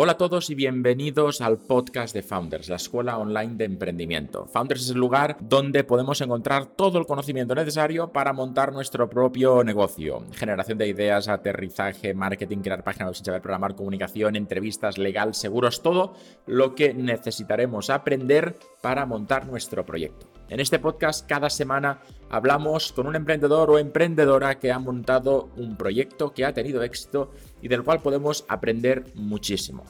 Hola a todos y bienvenidos al podcast de Founders, la escuela online de emprendimiento. Founders es el lugar donde podemos encontrar todo el conocimiento necesario para montar nuestro propio negocio. Generación de ideas, aterrizaje, marketing, crear páginas sin saber programar, comunicación, entrevistas, legal, seguros, todo lo que necesitaremos aprender para montar nuestro proyecto. En este podcast cada semana hablamos con un emprendedor o emprendedora que ha montado un proyecto que ha tenido éxito y del cual podemos aprender muchísimo.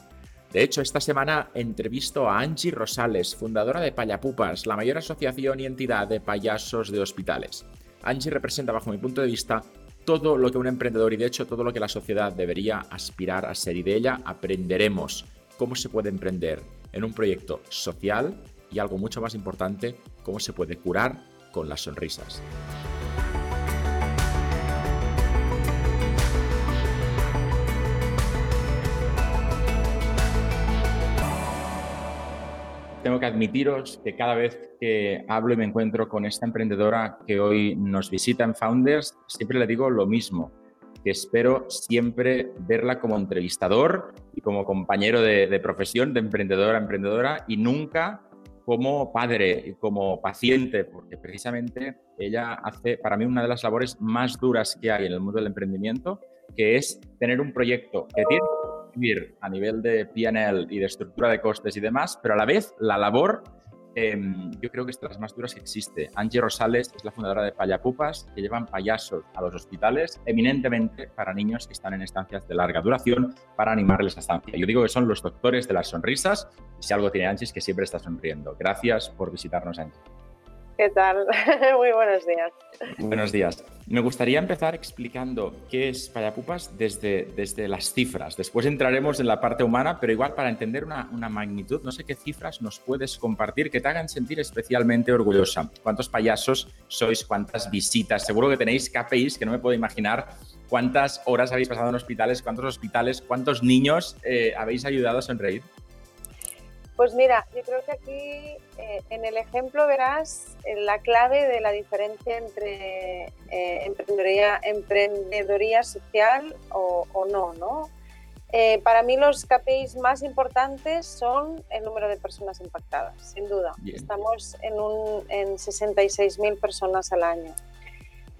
De hecho, esta semana entrevisto a Angie Rosales, fundadora de Payapupas, la mayor asociación y entidad de payasos de hospitales. Angie representa, bajo mi punto de vista, todo lo que un emprendedor y de hecho todo lo que la sociedad debería aspirar a ser y de ella aprenderemos cómo se puede emprender en un proyecto social y algo mucho más importante, cómo se puede curar con las sonrisas. Tengo que admitiros que cada vez que hablo y me encuentro con esta emprendedora que hoy nos visita en Founders, siempre le digo lo mismo, que espero siempre verla como entrevistador y como compañero de, profesión, de emprendedora a emprendedora, y nunca como padre y como paciente, porque precisamente ella hace para mí una de las labores más duras que hay en el mundo del emprendimiento, que es tener un proyecto que tiene que vivir a nivel de PNL y de estructura de costes y demás, pero a la vez la labor Em, yo creo que es de las más duras que existe. Angie Rosales es la fundadora de Payapupas, que llevan payasos a los hospitales, eminentemente para niños que están en estancias de larga duración, para animarles a estancia. Yo digo que son los doctores de las sonrisas, y si algo tiene Angie es que siempre está sonriendo. Gracias por visitarnos, Angie. ¿Qué tal? Muy buenos días. Buenos días. Me gustaría empezar explicando qué es Payapupas desde, desde las cifras. Después entraremos en la parte humana, pero igual para entender una, una, magnitud, no sé qué cifras nos puedes compartir que te hagan sentir especialmente orgullosa. ¿Cuántos payasos sois? ¿Cuántas visitas? Seguro que tenéis KPIs que no me puedo imaginar. ¿Cuántas horas habéis pasado en hospitales? ¿Cuántos hospitales? ¿Cuántos niños eh, habéis ayudado a sonreír? Pues mira, yo creo que aquí eh, en el ejemplo verás eh, la clave de la diferencia entre eh, emprendedoría, emprendedoría, social o, no, ¿no? para mí los KPIs más importantes son el número de personas impactadas, sin duda. Estamos en, un, en 66.000 personas al año.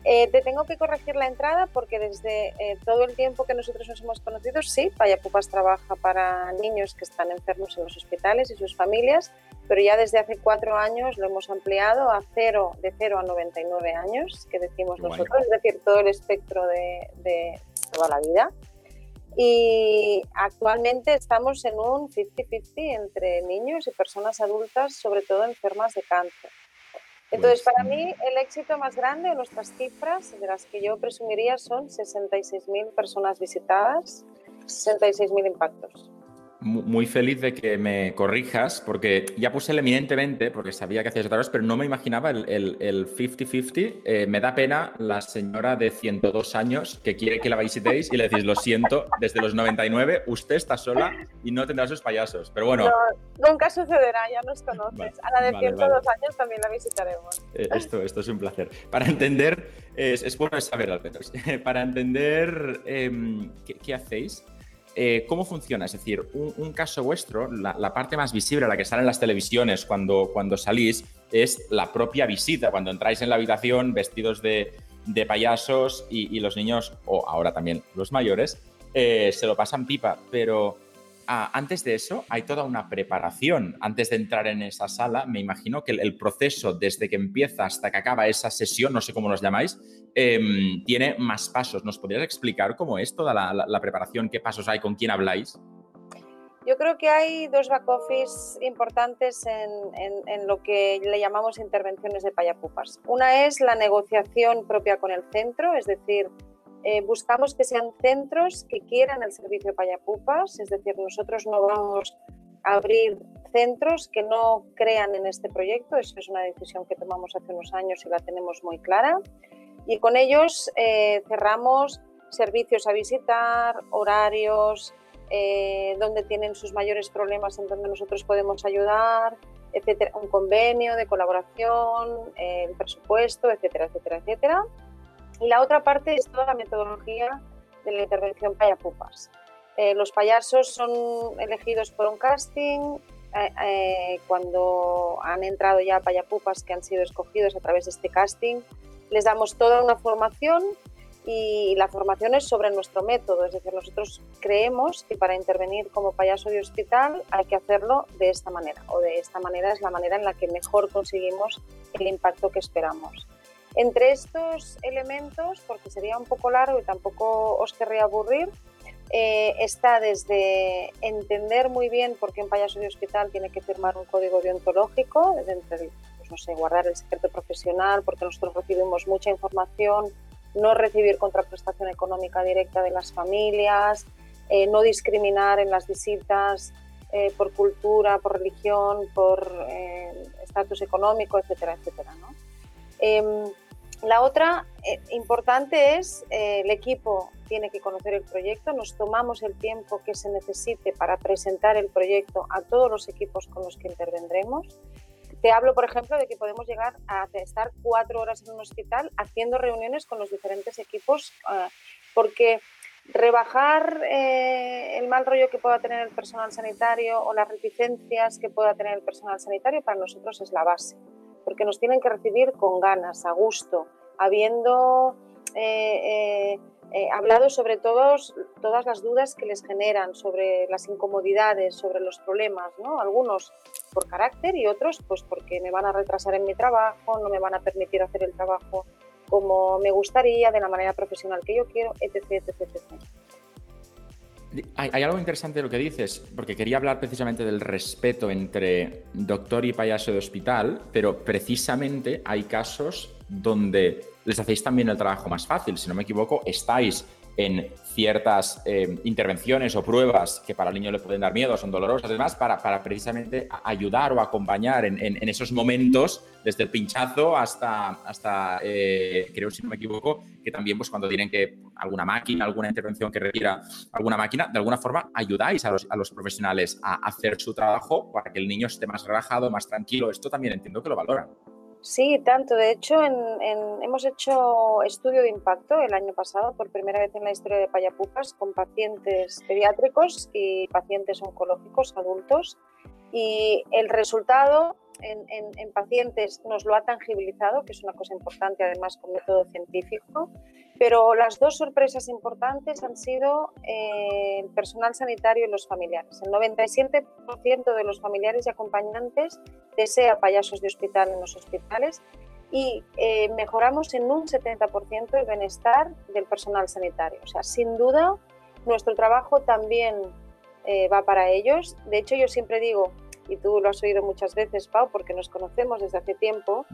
Eh, te tengo que corregir la entrada porque desde eh, todo el tiempo que nosotros nos hemos conocido, sí, Payapupas trabaja para niños que están enfermos en los hospitales y sus familias, pero ya desde hace cuatro años lo hemos ampliado a cero, de 0 a 99 años, que decimos nosotros, es decir, todo el espectro de, de toda la vida. Y actualmente estamos en un 50-50 entre niños y personas adultas, sobre todo enfermas de cáncer. Entonces, para mí, el éxito más grande, nuestras cifras, de las que yo presumiría, son 66.000 personas visitadas, 66.000 impactos muy feliz de que me corrijas, porque ya puse el eminentemente, porque sabía que hacías otra cosa, pero no me imaginaba el 50-50. Eh, me da pena la señora de 102 años que quiere que la visitéis y le decís, lo siento, desde los 99 usted está sola y no tendrá sus payasos. Pero bueno. nunca sucederá, ya nos conoces. A la de 102 años también la visitaremos. Eh, esto, esto es un placer. Para entender, es, bueno saber al menos, para entender em, qué hacéis. Eh, ¿cómo funciona? Es decir, un, caso vuestro, la, parte más visible, la que sale en las televisiones cuando, cuando salís, es la propia visita, cuando entráis en la habitación vestidos de, payasos y, los niños, o ahora también los mayores, eh, se lo pasan pipa, pero Ah, antes de eso hay toda una preparación. Antes de entrar en esa sala, me imagino que el, proceso desde que empieza hasta que acaba esa sesión, no sé cómo los llamáis, em, tiene más pasos. ¿Nos podrías explicar cómo es toda la, preparación? ¿Qué pasos hay? ¿Con quién habláis? Yo creo que hay dos back office importantes en, en, lo que le llamamos intervenciones de payapupas. Una es la negociación propia con el centro, es decir, eh, buscamos que sean centros que quieran el servicio Payapupas, es decir, nosotros no vamos a abrir centros que no crean en este proyecto, eso es una decisión que tomamos hace unos años y la tenemos muy clara. Y con ellos eh, cerramos servicios a visitar, horarios, eh, donde tienen sus mayores problemas, en donde nosotros podemos ayudar, etcétera, un convenio de colaboración, el presupuesto, etcétera, etcétera, etcétera. Y la otra parte es toda la metodología de la intervención Payapupas. Eh, los payasos son elegidos por un casting. Eh, eh, cuando han entrado ya payapupas que han sido escogidos a través de este casting, les damos toda una formación y la formación es sobre nuestro método, es decir, nosotros creemos que para intervenir como payaso de hospital hay que hacerlo de esta manera o de esta manera es la manera en la que mejor conseguimos el impacto que esperamos. Entre estos elementos, porque sería un poco largo y tampoco os querría aburrir, eh, está desde entender muy bien por qué un payaso de hospital tiene que firmar un código deontológico, entre, pues no sé, guardar el secreto profesional, porque nosotros recibimos mucha información, no recibir contraprestación económica directa de las familias, eh, no discriminar en las visitas eh, por cultura, por religión, por estatus económico, etcétera, etcétera. ¿no? Em, la otra eh, importante es eh, el equipo tiene que conocer el proyecto, nos tomamos el tiempo que se necesite para presentar el proyecto a todos los equipos con los que intervendremos. Te hablo, por ejemplo, de que podemos llegar a estar cuatro horas en un hospital haciendo reuniones con los diferentes equipos, eh, porque rebajar el mal rollo que pueda tener el personal sanitario o las reticencias que pueda tener el personal sanitario para nosotros es la base porque nos tienen que recibir con ganas, a gusto, habiendo eh, eh, eh, hablado sobre todos, todas las dudas que les generan, sobre las incomodidades, sobre los problemas, ¿no? Algunos por carácter y otros pues porque me van a retrasar en mi trabajo, no me van a permitir hacer el trabajo como me gustaría, de la manera profesional que yo quiero, etc. etc, etc. Hay, algo interesante de lo que dices, porque quería hablar precisamente del respeto entre doctor y payaso de hospital, pero precisamente hay casos donde les hacéis también el trabajo más fácil. Si no me equivoco, estáis en ciertas eh, intervenciones o pruebas que para el niño le pueden dar miedo, son dolorosas, además, para, para precisamente ayudar o acompañar en, en, esos momentos, desde el pinchazo hasta, hasta eh, creo si no me equivoco, que también pues cuando tienen que alguna máquina, alguna intervención que requiera alguna máquina, de alguna forma ayudáis a los, a los profesionales a hacer su trabajo para que el niño esté más relajado, más tranquilo. Esto también entiendo que lo valoran. Sí, tanto. De hecho, hemos hecho estudio de impacto el año pasado por primera vez en la historia de Payapupas con pacientes pediátricos y pacientes oncológicos adultos. Y el resultado en, pacientes nos lo ha tangibilizado, que es una cosa importante además con método científico, pero las dos sorpresas importantes han sido eh, el personal sanitario y los familiares. El 97% de los familiares y acompañantes desea payasos de hospital en los hospitales y eh, mejoramos en un 70% el bienestar del personal sanitario. O sea, sin duda, nuestro trabajo también eh, va para ellos. De hecho, yo siempre digo, y tú lo has oído muchas veces, Pau, porque nos conocemos desde hace tiempo,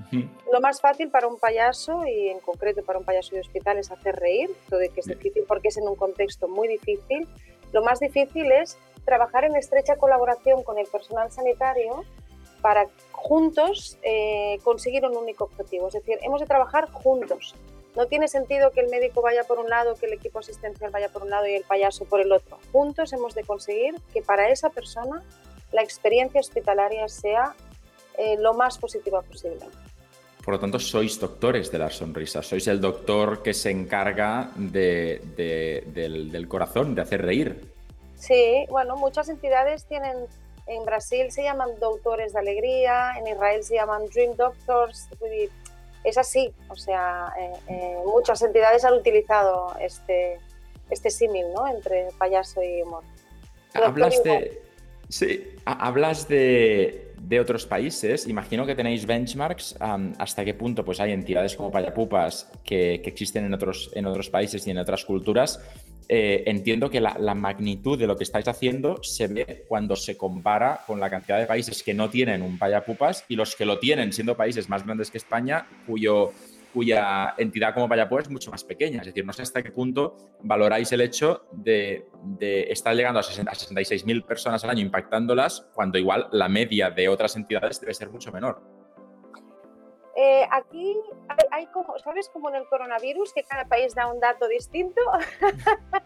lo más fácil para un payaso, y en concreto para un payaso de hospital, es hacer reír, todo que es difícil porque es en un contexto muy difícil. Lo más difícil es trabajar en estrecha colaboración con el personal sanitario para juntos eh, conseguir un único objetivo. Es decir, hemos de trabajar juntos. No tiene sentido que el médico vaya por un lado, que el equipo asistencial vaya por un lado y el payaso por el otro. Juntos hemos de conseguir que para esa persona la experiencia hospitalaria sea eh, lo más positiva posible. Por lo tanto, sois doctores de las sonrisas, sois el doctor que se encarga del, corazón, de hacer reír. Sí, bueno, muchas entidades tienen, en Brasil se llaman doctores de alegría, en Israel se llaman Dream Doctors, es así, o sea, eh, eh, muchas entidades han utilizado este, este símil ¿no? entre payaso y humor. Hablaste, Sí, hablas de, otros países. Imagino que tenéis benchmarks. ¿Hasta qué punto pues, hay entidades como Payapupas que, existen en otros, países y en otras culturas? Eh, entiendo que la, magnitud de lo que estáis haciendo se ve cuando se compara con la cantidad de países que no tienen un Payapupas y los que lo tienen, siendo países más grandes que España, cuyo cuya entidad como Payapupas es mucho más pequeña. Es decir, no sé hasta qué punto valoráis el hecho de, estar llegando a, 66.000 personas al año impactándolas, cuando igual la media de otras entidades debe ser mucho menor. Eh, aquí hay, como, ¿sabes? Como en el coronavirus, que cada país da un dato distinto.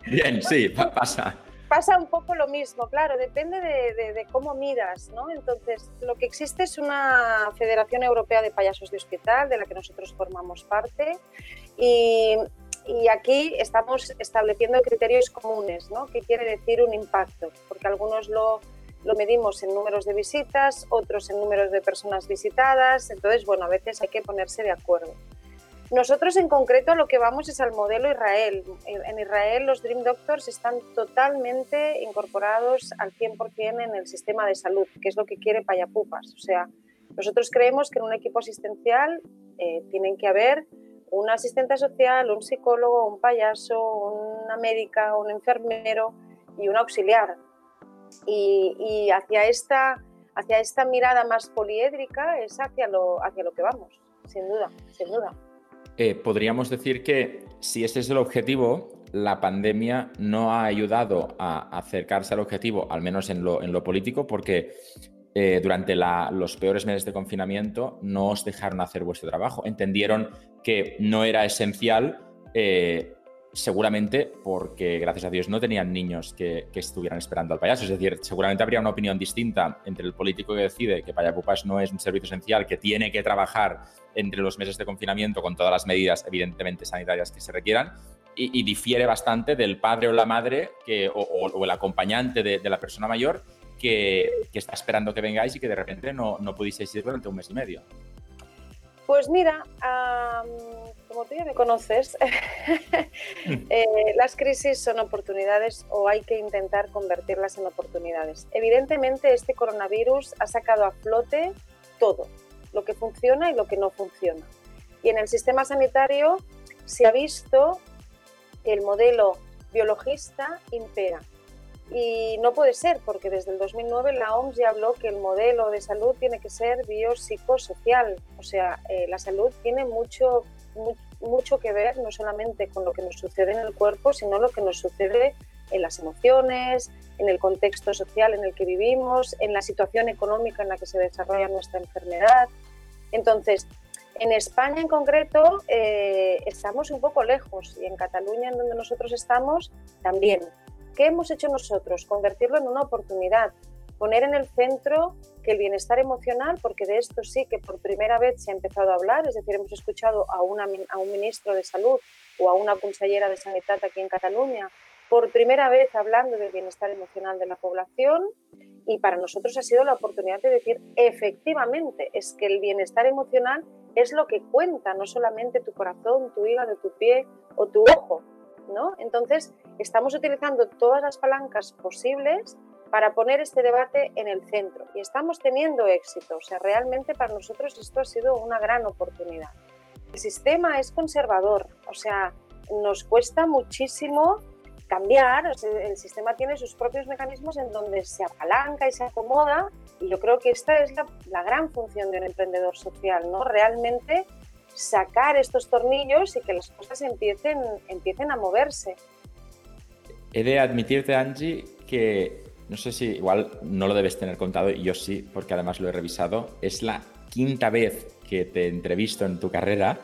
Bien, sí, pasa pasa un poco lo mismo, claro, depende de, cómo miras, ¿no? Entonces, lo que existe es una Federación Europea de Payasos de Hospital, de la que nosotros formamos parte, y y aquí estamos estableciendo criterios comunes, ¿no? ¿Qué quiere decir un impacto? Porque algunos lo, lo medimos en números de visitas, otros en números de personas visitadas, entonces, bueno, a veces hay que ponerse de acuerdo. Nosotros en concreto lo que vamos es al modelo Israel. En Israel los Dream Doctors están totalmente incorporados al 100% en el sistema de salud, que es lo que quiere Payapupas. O sea, nosotros creemos que en un equipo asistencial eh, tienen que haber un asistente social, un psicólogo, un payaso, una médica, un enfermero y un auxiliar. Y, hacia, esta, hacia esta mirada más poliédrica es hacia lo, hacia lo que vamos, sin duda, sin duda. Eh, podríamos decir que si ese es el objetivo, la pandemia no ha ayudado a acercarse al objetivo, al menos en lo, político, porque eh, durante los peores meses de confinamiento no os dejaron hacer vuestro trabajo. Entendieron que no era esencial, eh, seguramente porque, gracias a Dios, no tenían niños que, estuvieran esperando al payaso. Es decir, seguramente habría una opinión distinta entre el político que decide que Payapupas no es un servicio esencial, que tiene que trabajar entre los meses de confinamiento con todas las medidas, evidentemente, sanitarias que se requieran, y, difiere bastante del padre o la madre o, el acompañante de, de la persona mayor que, está esperando que vengáis y que de repente no, no pudisteis ir durante un mes y medio. Pues mira, como tú ya me conoces, eh, las crisis son oportunidades o hay que intentar convertirlas en oportunidades. Evidentemente, este coronavirus ha sacado a flote todo, lo que funciona y lo que no funciona. Y en el sistema sanitario se ha visto que el modelo biologista impera. Y no puede ser, porque desde el 2009 la OMS ya habló que el modelo de salud tiene que ser biopsicosocial. O sea, eh, la salud tiene mucho, mucho que ver no solamente con lo que nos sucede en el cuerpo, sino lo que nos sucede en las emociones, en el contexto social en el que vivimos, en la situación económica en la que se desarrolla nuestra enfermedad. Entonces, en España en concreto eh, estamos un poco lejos y en Cataluña, en donde nosotros estamos, también. ¿Qué hemos hecho nosotros? Convertirlo en una oportunidad, poner en el centro que el bienestar emocional, porque de esto sí que por primera vez se ha empezado a hablar, es decir, hemos escuchado a, a un ministro de salud o a una consellera de sanidad aquí en Cataluña, por primera vez hablando del bienestar emocional de la población y para nosotros ha sido la oportunidad de decir, efectivamente, es que el bienestar emocional es lo que cuenta, no solamente tu corazón, tu hígado, tu pie o tu ojo, entonces, estamos utilizando todas las palancas posibles para poner este debate en el centro y estamos teniendo éxito. O sea, realmente para nosotros esto ha sido una gran oportunidad. El sistema es conservador, o sea, nos cuesta muchísimo cambiar, el sistema tiene sus propios mecanismos en donde se apalanca y se acomoda y yo creo que esta es la, la gran función de un emprendedor social, ¿no? Realmente sacar estos tornillos y que las cosas empiecen, empiecen a moverse. He de admitirte, Angie, que no sé si igual no lo debes tener contado, y yo sí, porque además lo he revisado. Es la quinta vez que te entrevisto en tu carrera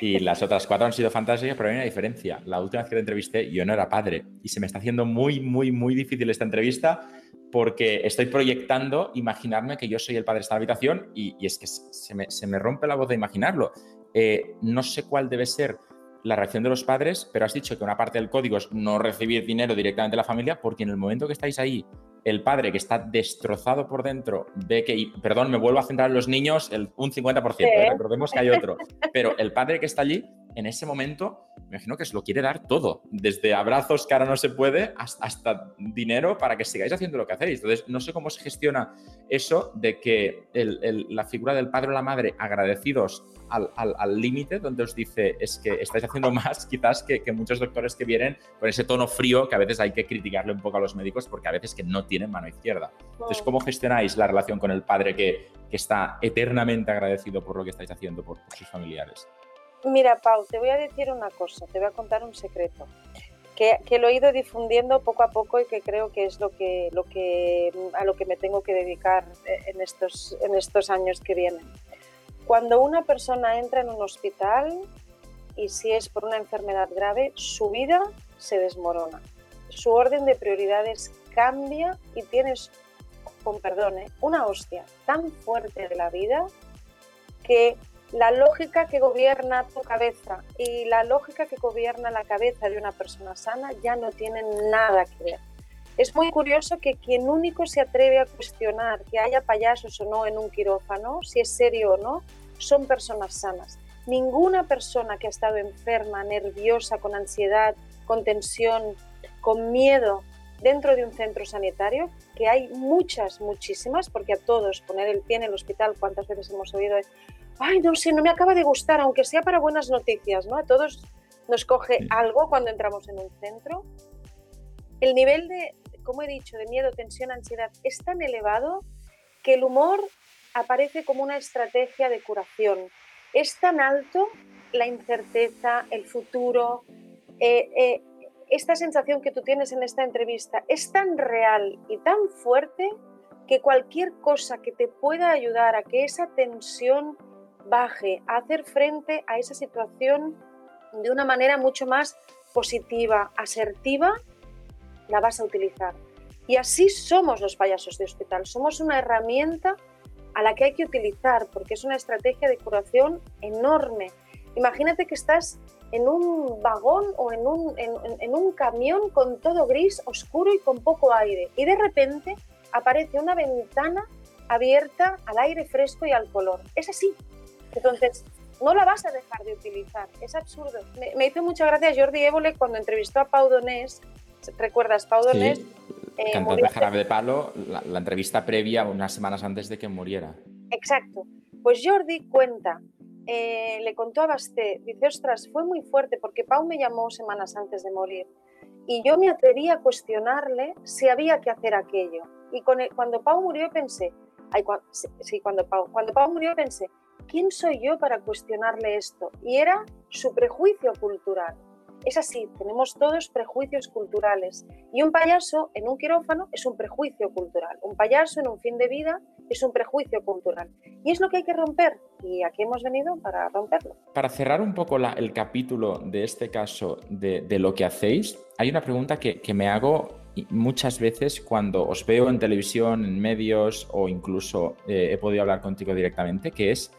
y las otras cuatro han sido fantásticas, pero hay una diferencia. La última vez que te entrevisté yo no era padre y se me está haciendo muy, muy, muy difícil esta entrevista porque estoy proyectando imaginarme que yo soy el padre de esta habitación y, y es que se me, se me rompe la voz de imaginarlo. Eh, no sé cuál debe ser la reacción de los padres, pero has dicho que una parte del código es no recibir dinero directamente de la familia, porque en el momento que estáis ahí, el padre que está destrozado por dentro ve que, perdón, me vuelvo a centrar en los niños, el, un 50%, ¿eh? recordemos que hay otro, pero el padre que está allí, en ese momento, me imagino que se lo quiere dar todo, desde abrazos que ahora no se puede hasta, dinero para que sigáis haciendo lo que hacéis. Entonces, no sé cómo se gestiona eso de que la figura del padre o la madre agradecidos al límite, donde os dice es que estáis haciendo más quizás que, muchos doctores que vienen con ese tono frío que a veces hay que criticarle un poco a los médicos porque a veces que no tienen mano izquierda. Entonces, ¿cómo gestionáis la relación con el padre que, está eternamente agradecido por lo que estáis haciendo por, sus familiares? Mira, Pau, te voy a decir una cosa, te voy a contar un secreto. Que, que, lo he ido difundiendo poco a poco y que creo que es lo que, lo que, a lo que me tengo que dedicar en estos, en estos años que vienen. Cuando una persona entra en un hospital y si es por una enfermedad grave, su vida se desmorona. Su orden de prioridades cambia y tienes, con perdón, ¿eh? una hostia tan fuerte de la vida que la lógica que gobierna tu cabeza y la lógica que gobierna la cabeza de una persona sana ya no tienen nada que ver. Es muy curioso que quien único se atreve a cuestionar que haya payasos o no en un quirófano, si es serio o no, son personas sanas. Ninguna persona que ha estado enferma, nerviosa, con ansiedad, con tensión, con miedo dentro de un centro sanitario, que hay muchas, muchísimas, porque a todos poner el pie en el hospital, cuántas veces hemos oído, ay, no sé, no me acaba de gustar, aunque sea para buenas noticias, ¿no? A todos nos coge algo cuando entramos en un centro. El nivel de, como he dicho, de miedo, tensión, ansiedad es tan elevado que el humor aparece como una estrategia de curación. Es tan alto la incerteza, el futuro, eh, eh, esta sensación que tú tienes en esta entrevista es tan real y tan fuerte que cualquier cosa que te pueda ayudar a que esa tensión baje, hacer frente a esa situación de una manera mucho más positiva, asertiva, la vas a utilizar. Y así somos los payasos de hospital, somos una herramienta a la que hay que utilizar porque es una estrategia de curación enorme. Imagínate que estás en un vagón o en un, en, un camión con todo gris, oscuro y con poco aire. Y de repente aparece una ventana abierta al aire fresco y al color. Es así. Entonces, no la vas a dejar de utilizar. Es absurdo. Me, hizo mucha gracia Jordi Évole cuando entrevistó a Pau Donés. ¿Recuerdas Pau Donés? Sí. Eh, cantante de Jarabe de Palo, la, la entrevista previa unas semanas antes de que muriera. Exacto. Pues Jordi cuenta eh, le contó a Basté, dice, ostras, fue muy fuerte porque Pau me llamó semanas antes de morir y yo me atreví a cuestionarle si había que hacer aquello. Y cuando Pau murió pensé, sí, cuando Pau, cuando Pau murió pensé, ¿quién soy yo para cuestionarle esto? Y era su prejuicio cultural. Es así, tenemos todos prejuicios culturales. Y un payaso en un quirófano es un prejuicio cultural. Un payaso en un fin de vida es un prejuicio cultural. Y es lo que hay que romper. Y aquí hemos venido para romperlo. Para cerrar un poco el capítulo de este caso de, lo que hacéis, hay una pregunta que, me hago muchas veces cuando os veo en televisión, en medios o incluso eh, he podido hablar contigo directamente, que es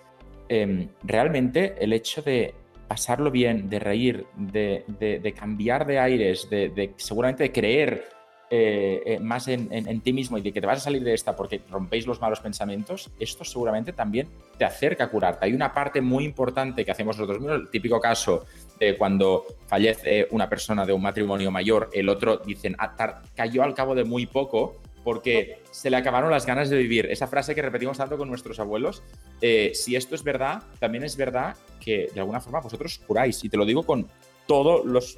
em, realmente el hecho de pasarlo bien, de reír, de, cambiar de aires, de, seguramente de creer eh, eh, más en, ti mismo y de que te vas a salir de esta porque rompéis los malos pensamientos, esto seguramente también te acerca a curarte. Hay una parte muy importante que hacemos nosotros mismos, el típico caso de cuando fallece una persona de un matrimonio mayor, el otro dicen, ah, cayó al cabo de muy poco, porque se le acabaron las ganas de vivir. Esa frase que repetimos tanto con nuestros abuelos, eh, si esto es verdad, también es verdad que de alguna forma vosotros curáis. Y te lo digo con todos los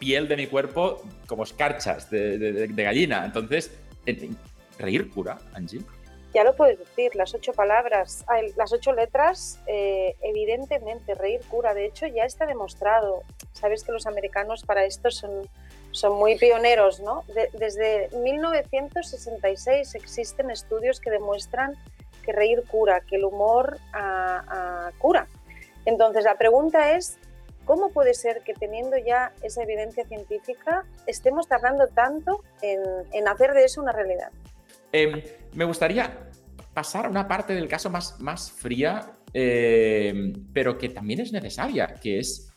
piel de mi cuerpo como escarchas de, gallina. Entonces, reír cura, Angie. Ya lo puedes decir, las ocho palabras, las ocho letras, eh, evidentemente, reír cura. De hecho, ya está demostrado. Sabes que los americanos para esto son son muy pioneros, ¿no? desde 1966 existen estudios que demuestran que reír cura, que el humor cura. Entonces la pregunta es, ¿cómo puede ser que teniendo ya esa evidencia científica estemos tardando tanto en, hacer de eso una realidad? Em, me gustaría pasar a una parte del caso más, más fría, em, pero que también es necesaria, que es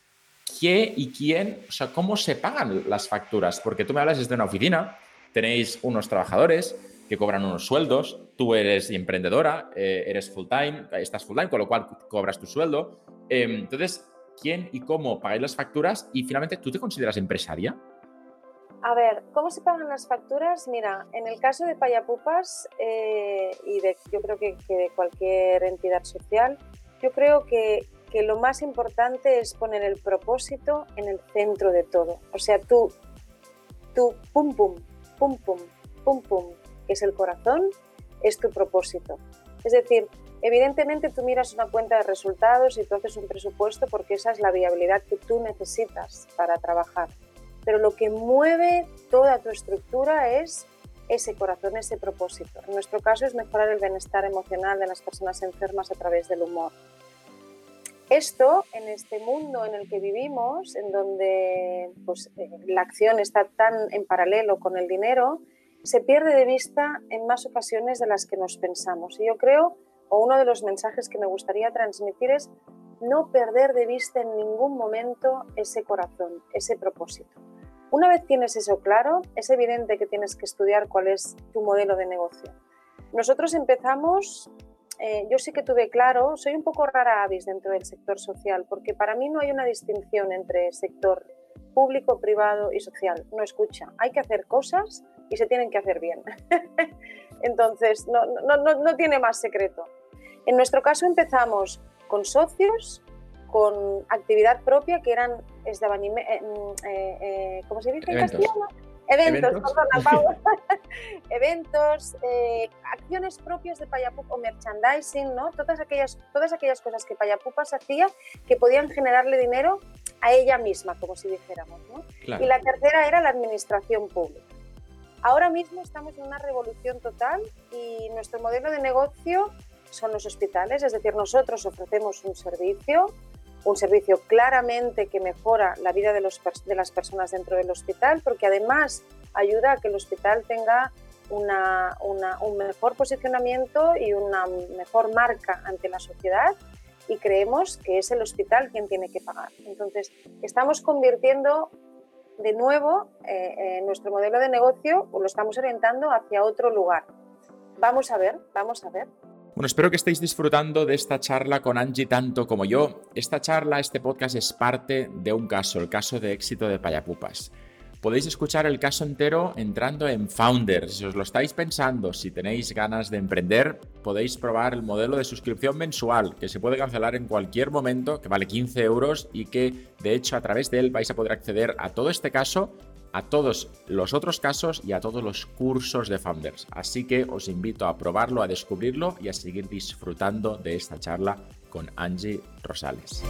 qué y quién, o sea, cómo se pagan las facturas. Porque tú me hablas desde una oficina, tenéis unos trabajadores que cobran unos sueldos, tú eres emprendedora, eh, eres full time, estás full time, con lo cual cobras tu sueldo. Em, entonces, ¿quién y cómo pagáis las facturas? Y finalmente, ¿tú te consideras empresaria? A ver, ¿cómo se pagan las facturas? Mira, en el caso de Payapupas eh, y de, yo creo que de cualquier entidad social, yo creo que que lo más importante es poner el propósito en el centro de todo. O sea, tú, tú, pum, pum, pum, pum, pum, pum, que es el corazón, es tu propósito. Es decir, evidentemente tú miras una cuenta de resultados y tú haces un presupuesto porque esa es la viabilidad que tú necesitas para trabajar. Pero lo que mueve toda tu estructura es ese corazón, ese propósito. En nuestro caso es mejorar el bienestar emocional de las personas enfermas a través del humor. Esto, en este mundo en el que vivimos, en donde pues, eh, la acción está tan en paralelo con el dinero, se pierde de vista en más ocasiones de las que nos pensamos. Y yo creo, o uno de los mensajes que me gustaría transmitir es no perder de vista en ningún momento ese corazón, ese propósito. Una vez tienes eso claro, es evidente que tienes que estudiar cuál es tu modelo de negocio. Nosotros empezamos, eh, yo sí que tuve claro, soy un poco rara avis dentro del sector social, porque para mí no hay una distinción entre sector público, privado y social. No escucha, hay que hacer cosas y se tienen que hacer bien. Entonces, no, no, no, no tiene más secreto. En nuestro caso empezamos con socios, con actividad propia que eran eh, eh, ¿cómo se dice en castellano? Eventos, eventos, perdona, eventos eh, acciones propias de Payapupa o merchandising, ¿no? Todas aquellas, todas aquellas cosas que Payapupas hacía que podían generarle dinero a ella misma, como si dijéramos, ¿no? Y la tercera era la administración pública. Ahora mismo estamos en una revolución total y nuestro modelo de negocio son los hospitales, es decir, nosotros ofrecemos un servicio, un servicio claramente que mejora la vida de, los, de las personas dentro del hospital, porque además ayuda a que el hospital tenga una, un mejor posicionamiento y una mejor marca ante la sociedad y creemos que es el hospital quien tiene que pagar. Entonces, estamos convirtiendo de nuevo eh, eh, nuestro modelo de negocio, o lo estamos orientando hacia otro lugar. Vamos a ver, vamos a ver. Bueno, espero que estéis disfrutando de esta charla con Angie tanto como yo. Esta charla, este podcast es parte de un caso, el caso de éxito de Payapupas. Podéis escuchar el caso entero entrando en Founders. Si os lo estáis pensando, si tenéis ganas de emprender, podéis probar el modelo de suscripción mensual que se puede cancelar en cualquier momento, que vale 15 euros y que de hecho a través de él vais a poder acceder a todo este caso a todos los otros casos y a todos los cursos de Founders. Así que os invito a probarlo, a descubrirlo y a seguir disfrutando de esta charla con Angie Rosales.